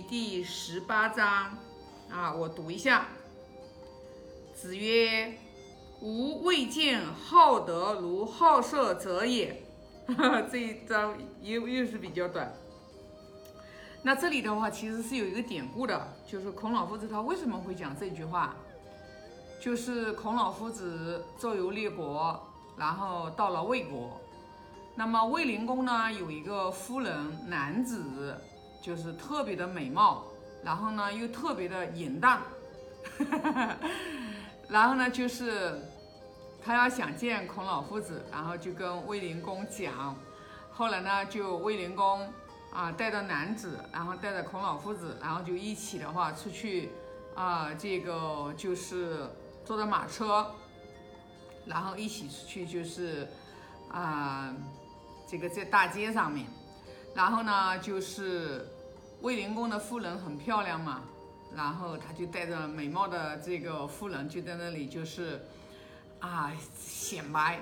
第十八章啊，我读一下。子曰：“吾未见好德如好色者也。”这一章又又是比较短。那这里的话，其实是有一个典故的，就是孔老夫子他为什么会讲这句话？就是孔老夫子周游列国，然后到了魏国。那么卫灵公呢，有一个夫人男子，就是特别的美貌，然后呢又特别的淫荡，然后呢就是他要想见孔老夫子，然后就跟卫灵公讲。后来呢，就卫灵公啊带着男子，然后带着孔老夫子，然后就一起的话出去啊，这个就是坐着马车，然后一起出去就是啊。这个在大街上面，然后呢，就是卫灵公的夫人很漂亮嘛，然后他就带着美貌的这个夫人就在那里就是啊显摆，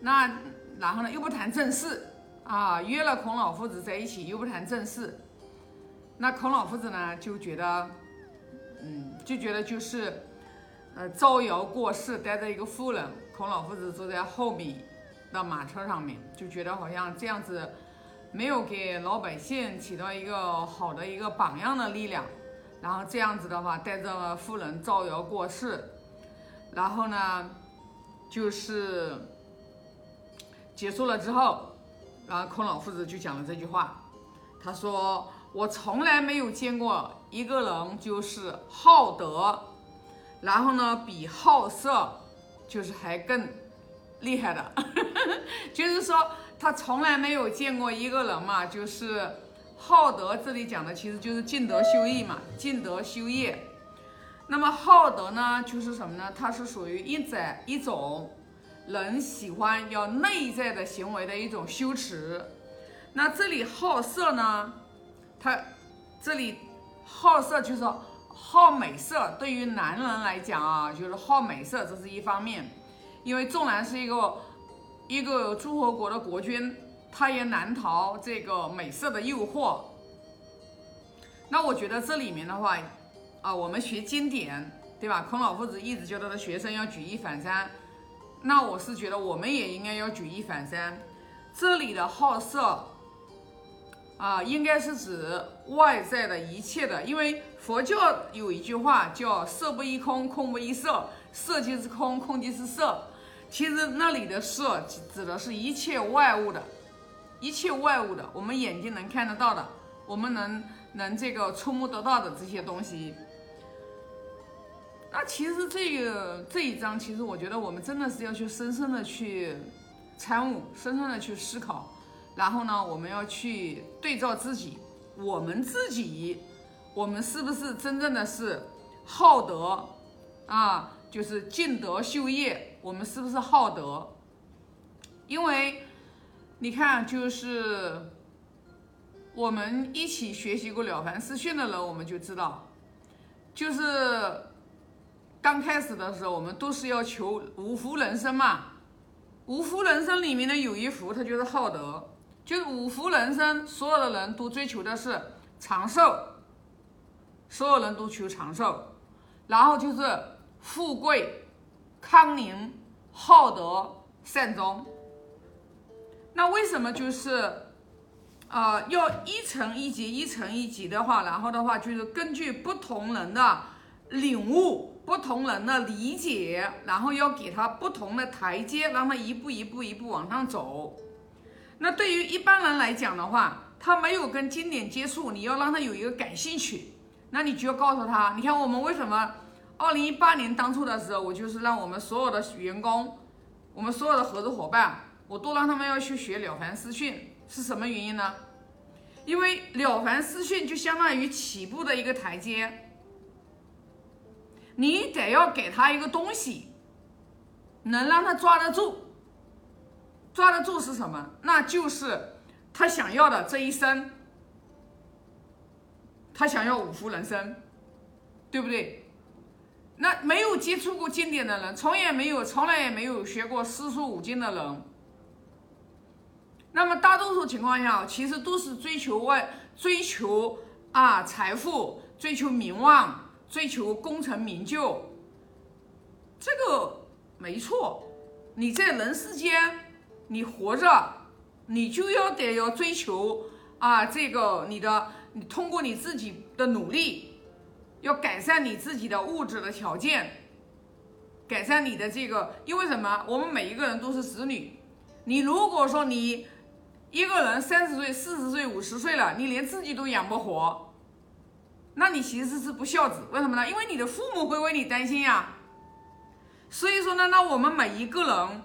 那然后呢又不谈正事啊，约了孔老夫子在一起又不谈正事，那孔老夫子呢就觉得，嗯，就觉得就是呃招摇过市，带着一个夫人，孔老夫子坐在后面。的马车上面，就觉得好像这样子没有给老百姓起到一个好的一个榜样的力量，然后这样子的话带着夫人造谣过世，然后呢就是结束了之后，然后孔老夫子就讲了这句话，他说我从来没有见过一个人就是好德，然后呢比好色就是还更。厉害的，就是说他从来没有见过一个人嘛，就是好德。这里讲的其实就是尽德修义嘛，尽德修业。那么好德呢，就是什么呢？它是属于一在一种人喜欢要内在的行为的一种修持。那这里好色呢，它这里好色就是好美色。对于男人来讲啊，就是好美色，这是一方面。因为纵然是一个一个诸侯国的国君，他也难逃这个美色的诱惑。那我觉得这里面的话，啊，我们学经典，对吧？孔老夫子一直教他的学生要举一反三，那我是觉得我们也应该要举一反三。这里的好色，啊，应该是指外在的一切的，因为佛教有一句话叫“色不异空，空不异色，色即是空，空即是色”。其实那里的色指的是一切外物的，一切外物的，我们眼睛能看得到的，我们能能这个触摸得到的这些东西。那其实这个这一章，其实我觉得我们真的是要去深深的去参悟，深深的去思考，然后呢，我们要去对照自己，我们自己，我们是不是真正的是好德啊？就是尽德修业，我们是不是好德？因为你看，就是我们一起学习过《了凡四训》的人，我们就知道，就是刚开始的时候，我们都是要求五福人生嘛。五福人生里面的有一福，它就是好德，就是五福人生，所有的人都追求的是长寿，所有人都求长寿，然后就是。富贵、康宁、好德、善终。那为什么就是，呃，要一层一级、一层一级的话，然后的话就是根据不同人的领悟、不同人的理解，然后要给他不同的台阶，让他一步一步一步往上走。那对于一般人来讲的话，他没有跟经典接触，你要让他有一个感兴趣，那你就要告诉他，你看我们为什么？二零一八年当初的时候，我就是让我们所有的员工，我们所有的合作伙伴，我都让他们要去学了凡四训，是什么原因呢？因为了凡四训就相当于起步的一个台阶，你得要给他一个东西，能让他抓得住。抓得住是什么？那就是他想要的这一生，他想要五福人生，对不对？那没有接触过经典的人，从也没有，从来也没有学过四书五经的人，那么大多数情况下，其实都是追求外，追求啊财富，追求名望，追求功成名就，这个没错。你在人世间，你活着，你就要得要追求啊这个你的，你通过你自己的努力，要改善你自己的物质的条件。改善你的这个，因为什么？我们每一个人都是子女。你如果说你一个人三十岁、四十岁、五十岁了，你连自己都养不活，那你其实是不孝子。为什么呢？因为你的父母会为你担心呀。所以说呢，那我们每一个人，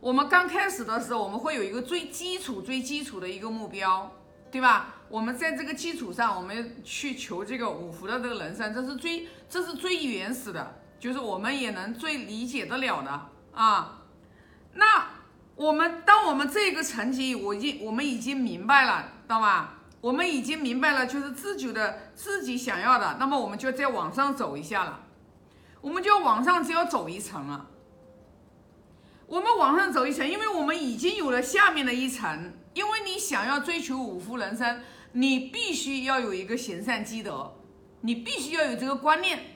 我们刚开始的时候，我们会有一个最基础、最基础的一个目标，对吧？我们在这个基础上，我们去求这个五福的这个人生，这是最，这是最原始的。就是我们也能最理解得了的啊。那我们当我们这个层级，我已经我们已经明白了，知道吧？我们已经明白了，就是自己的自己想要的，那么我们就再往上走一下了。我们就往上只要走一层了。我们往上走一层，因为我们已经有了下面的一层。因为你想要追求五福人生，你必须要有一个行善积德，你必须要有这个观念。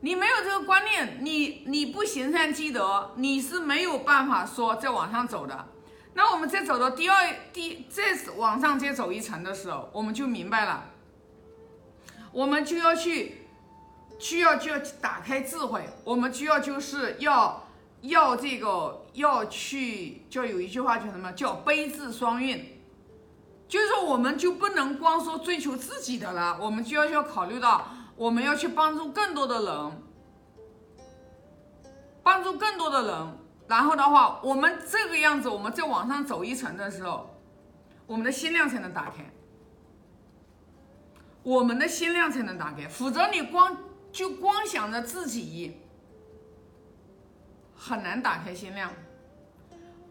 你没有这个观念，你你不行善积德，你是没有办法说再往上走的。那我们再走到第二第再往上再走一层的时候，我们就明白了，我们就要去需要就要打开智慧，我们就要就是要要这个要去，就有一句话叫什么？叫悲智双运，就是说我们就不能光说追求自己的了，我们就要要考虑到。我们要去帮助更多的人，帮助更多的人，然后的话，我们这个样子，我们再往上走一层的时候，我们的心量才能打开，我们的心量才能打开，否则你光就光想着自己，很难打开心量，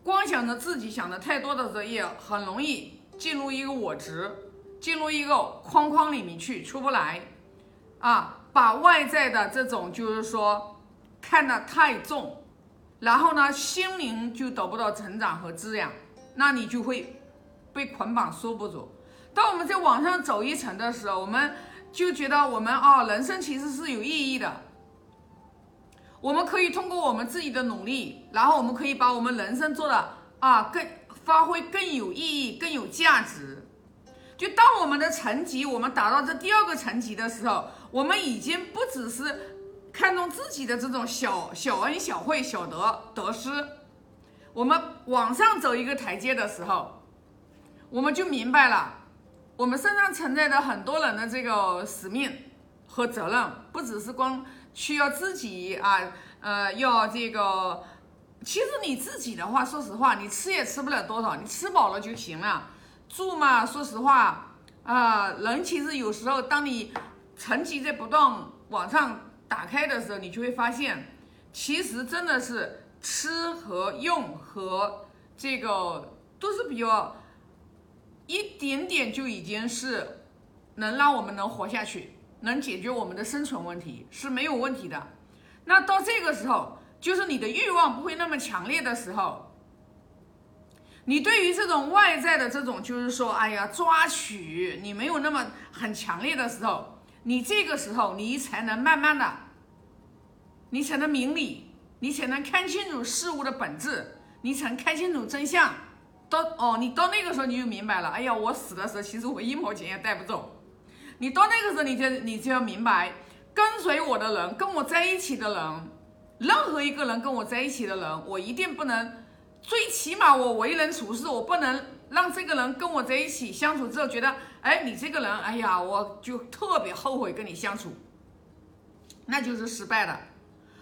光想着自己想的太多的时候，也很容易进入一个我执，进入一个框框里面去，出不来。啊，把外在的这种就是说看得太重，然后呢，心灵就得不到成长和滋养，那你就会被捆绑束缚住。当我们在往上走一层的时候，我们就觉得我们啊，人生其实是有意义的。我们可以通过我们自己的努力，然后我们可以把我们人生做的啊更发挥更有意义、更有价值。就当我们的层级，我们达到这第二个层级的时候。我们已经不只是看重自己的这种小小恩小惠、小得得失，我们往上走一个台阶的时候，我们就明白了，我们身上承载的很多人的这个使命和责任，不只是光需要自己啊，呃，要这个。其实你自己的话，说实话，你吃也吃不了多少，你吃饱了就行了。住嘛，说实话啊，人其实有时候当你。层级在不断往上打开的时候，你就会发现，其实真的是吃和用和这个都是比较一点点就已经是能让我们能活下去，能解决我们的生存问题是没有问题的。那到这个时候，就是你的欲望不会那么强烈的时候，你对于这种外在的这种就是说，哎呀抓取，你没有那么很强烈的时候。你这个时候，你才能慢慢的，你才能明理，你才能看清楚事物的本质，你才能看清楚真相。到哦，你到那个时候你就明白了。哎呀，我死的时候，其实我一毛钱也带不走。你到那个时候，你就你就要明白，跟随我的人，跟我在一起的人，任何一个人跟我在一起的人，我一定不能，最起码我为人处事，我不能。让这个人跟我在一起相处之后，觉得，哎，你这个人，哎呀，我就特别后悔跟你相处，那就是失败的。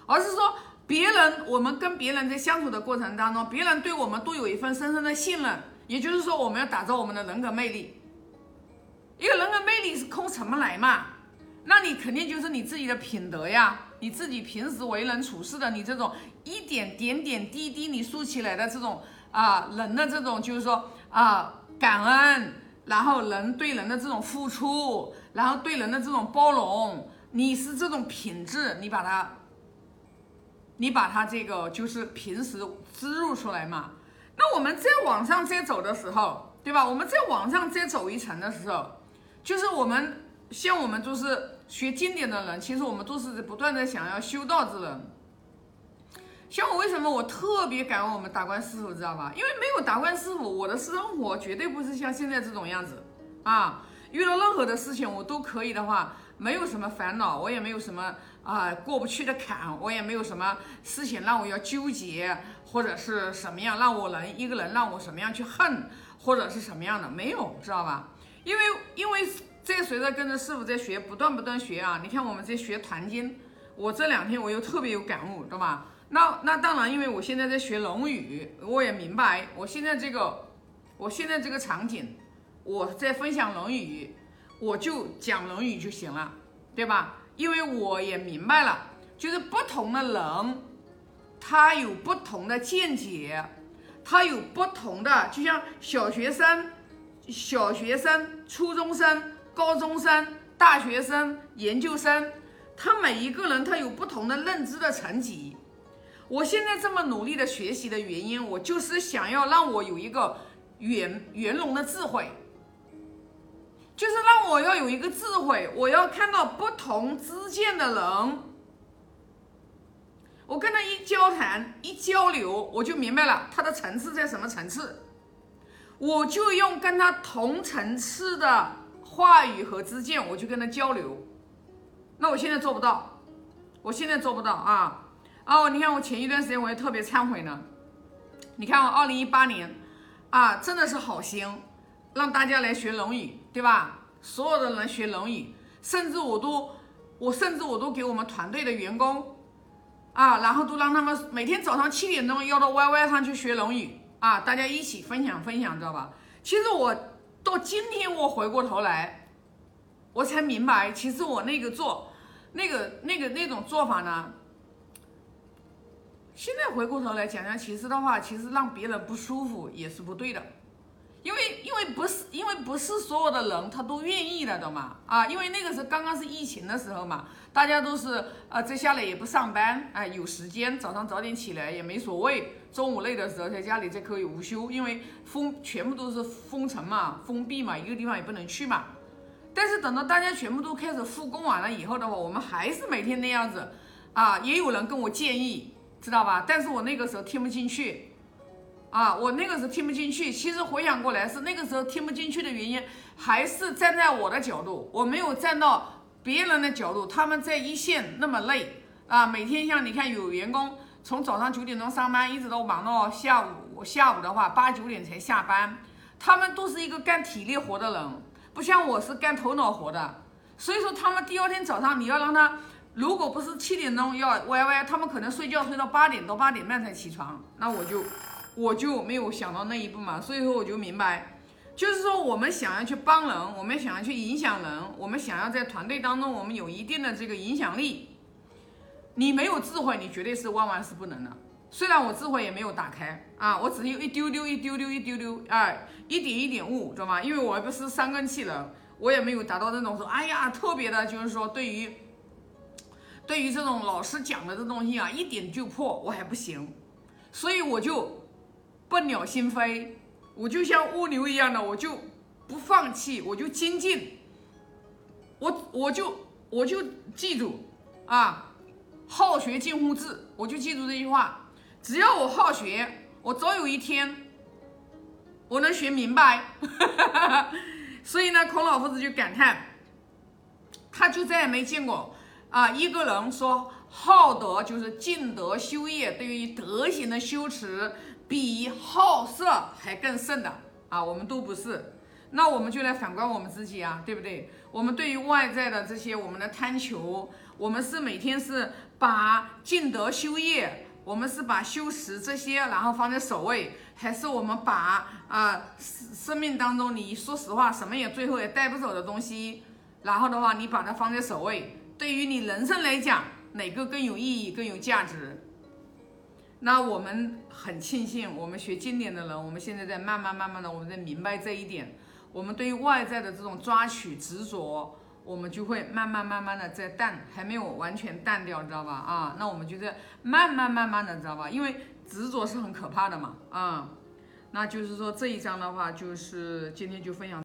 而是说，别人我们跟别人在相处的过程当中，别人对我们都有一份深深的信任。也就是说，我们要打造我们的人格魅力。一个人格魅力是靠什么来嘛？那你肯定就是你自己的品德呀，你自己平时为人处事的，你这种一点点点滴滴你竖起来的这种啊人的这种，就是说。啊，感恩，然后人对人的这种付出，然后对人的这种包容，你是这种品质，你把它，你把它这个就是平时植入出来嘛。那我们再往上再走的时候，对吧？我们在往上再走一层的时候，就是我们像我们都是学经典的人，其实我们都是不断的想要修道之人。像我为什么我特别感恩我们达观师傅，知道吧？因为没有达观师傅，我的生活绝对不是像现在这种样子啊。遇到任何的事情，我都可以的话，没有什么烦恼，我也没有什么啊过不去的坎，我也没有什么事情让我要纠结，或者是什么样让我能一个人让我什么样去恨，或者是什么样的，没有，知道吧？因为因为在随着跟着师傅在学，不断不断学啊。你看我们在学团经，我这两天我又特别有感悟，对吧？那那当然，因为我现在在学《论语》，我也明白，我现在这个，我现在这个场景，我在分享《论语》，我就讲《论语》就行了，对吧？因为我也明白了，就是不同的人，他有不同的见解，他有不同的，就像小学生、小学生、初中生、高中生、大学生、研究生，他每一个人他有不同的认知的层级。我现在这么努力的学习的原因，我就是想要让我有一个圆圆融的智慧，就是让我要有一个智慧，我要看到不同之见的人，我跟他一交谈一交流，我就明白了他的层次在什么层次，我就用跟他同层次的话语和之见，我就跟他交流。那我现在做不到，我现在做不到啊。哦，你看我前一段时间我也特别忏悔呢。你看我二零一八年啊，真的是好心让大家来学《龙语》，对吧？所有的人学《龙语》，甚至我都我甚至我都给我们团队的员工啊，然后都让他们每天早上七点钟要到 YY 上去学《龙语》啊，大家一起分享分享，知道吧？其实我到今天我回过头来，我才明白，其实我那个做那个那个那种做法呢。现在回过头来讲讲，其实的话，其实让别人不舒服也是不对的，因为因为不是因为不是所有的人他都愿意的，懂吗？啊，因为那个时候刚刚是疫情的时候嘛，大家都是啊，在下来也不上班，哎，有时间早上早点起来也没所谓，中午累的时候在家里就可以午休，因为封全部都是封城嘛，封闭嘛，一个地方也不能去嘛。但是等到大家全部都开始复工完了以后的话，我们还是每天那样子，啊，也有人跟我建议。知道吧？但是我那个时候听不进去，啊，我那个时候听不进去。其实回想过来，是那个时候听不进去的原因，还是站在我的角度，我没有站到别人的角度。他们在一线那么累啊，每天像你看，有员工从早上九点钟上班，一直都忙到下午，下午的话八九点才下班。他们都是一个干体力活的人，不像我是干头脑活的。所以说，他们第二天早上你要让他。如果不是七点钟要 YY，他们可能睡觉睡到八点到八点半才起床，那我就我就没有想到那一步嘛。所以说我就明白，就是说我们想要去帮人，我们想要去影响人，我们想要在团队当中我们有一定的这个影响力。你没有智慧，你绝对是万万是不能的。虽然我智慧也没有打开啊，我只有一丢丢一丢丢一丢丢，哎，一点一点悟，知道吗？因为我不是三根气人，我也没有达到那种说，哎呀，特别的，就是说对于。对于这种老师讲的这东西啊，一点就破，我还不行，所以我就笨鸟心飞，我就像蜗牛一样的，我就不放弃，我就精进，我我就我就记住啊，好学近乎智，我就记住这句话，只要我好学，我总有一天我能学明白。所以呢，孔老夫子就感叹，他就再也没见过。啊，一个人说好德就是尽德修业，对于德行的修持，比好色还更甚的啊！我们都不是，那我们就来反观我们自己啊，对不对？我们对于外在的这些我们的贪求，我们是每天是把尽德修业，我们是把修持这些然后放在首位，还是我们把啊生生命当中你说实话什么也最后也带不走的东西，然后的话你把它放在首位？对于你人生来讲，哪个更有意义、更有价值？那我们很庆幸，我们学经典的人，我们现在在慢慢、慢慢的，我们在明白这一点。我们对于外在的这种抓取、执着，我们就会慢慢、慢慢的在淡，还没有完全淡掉，知道吧？啊，那我们就在慢慢、慢慢的，知道吧？因为执着是很可怕的嘛，啊。那就是说这一章的话，就是今天就分享。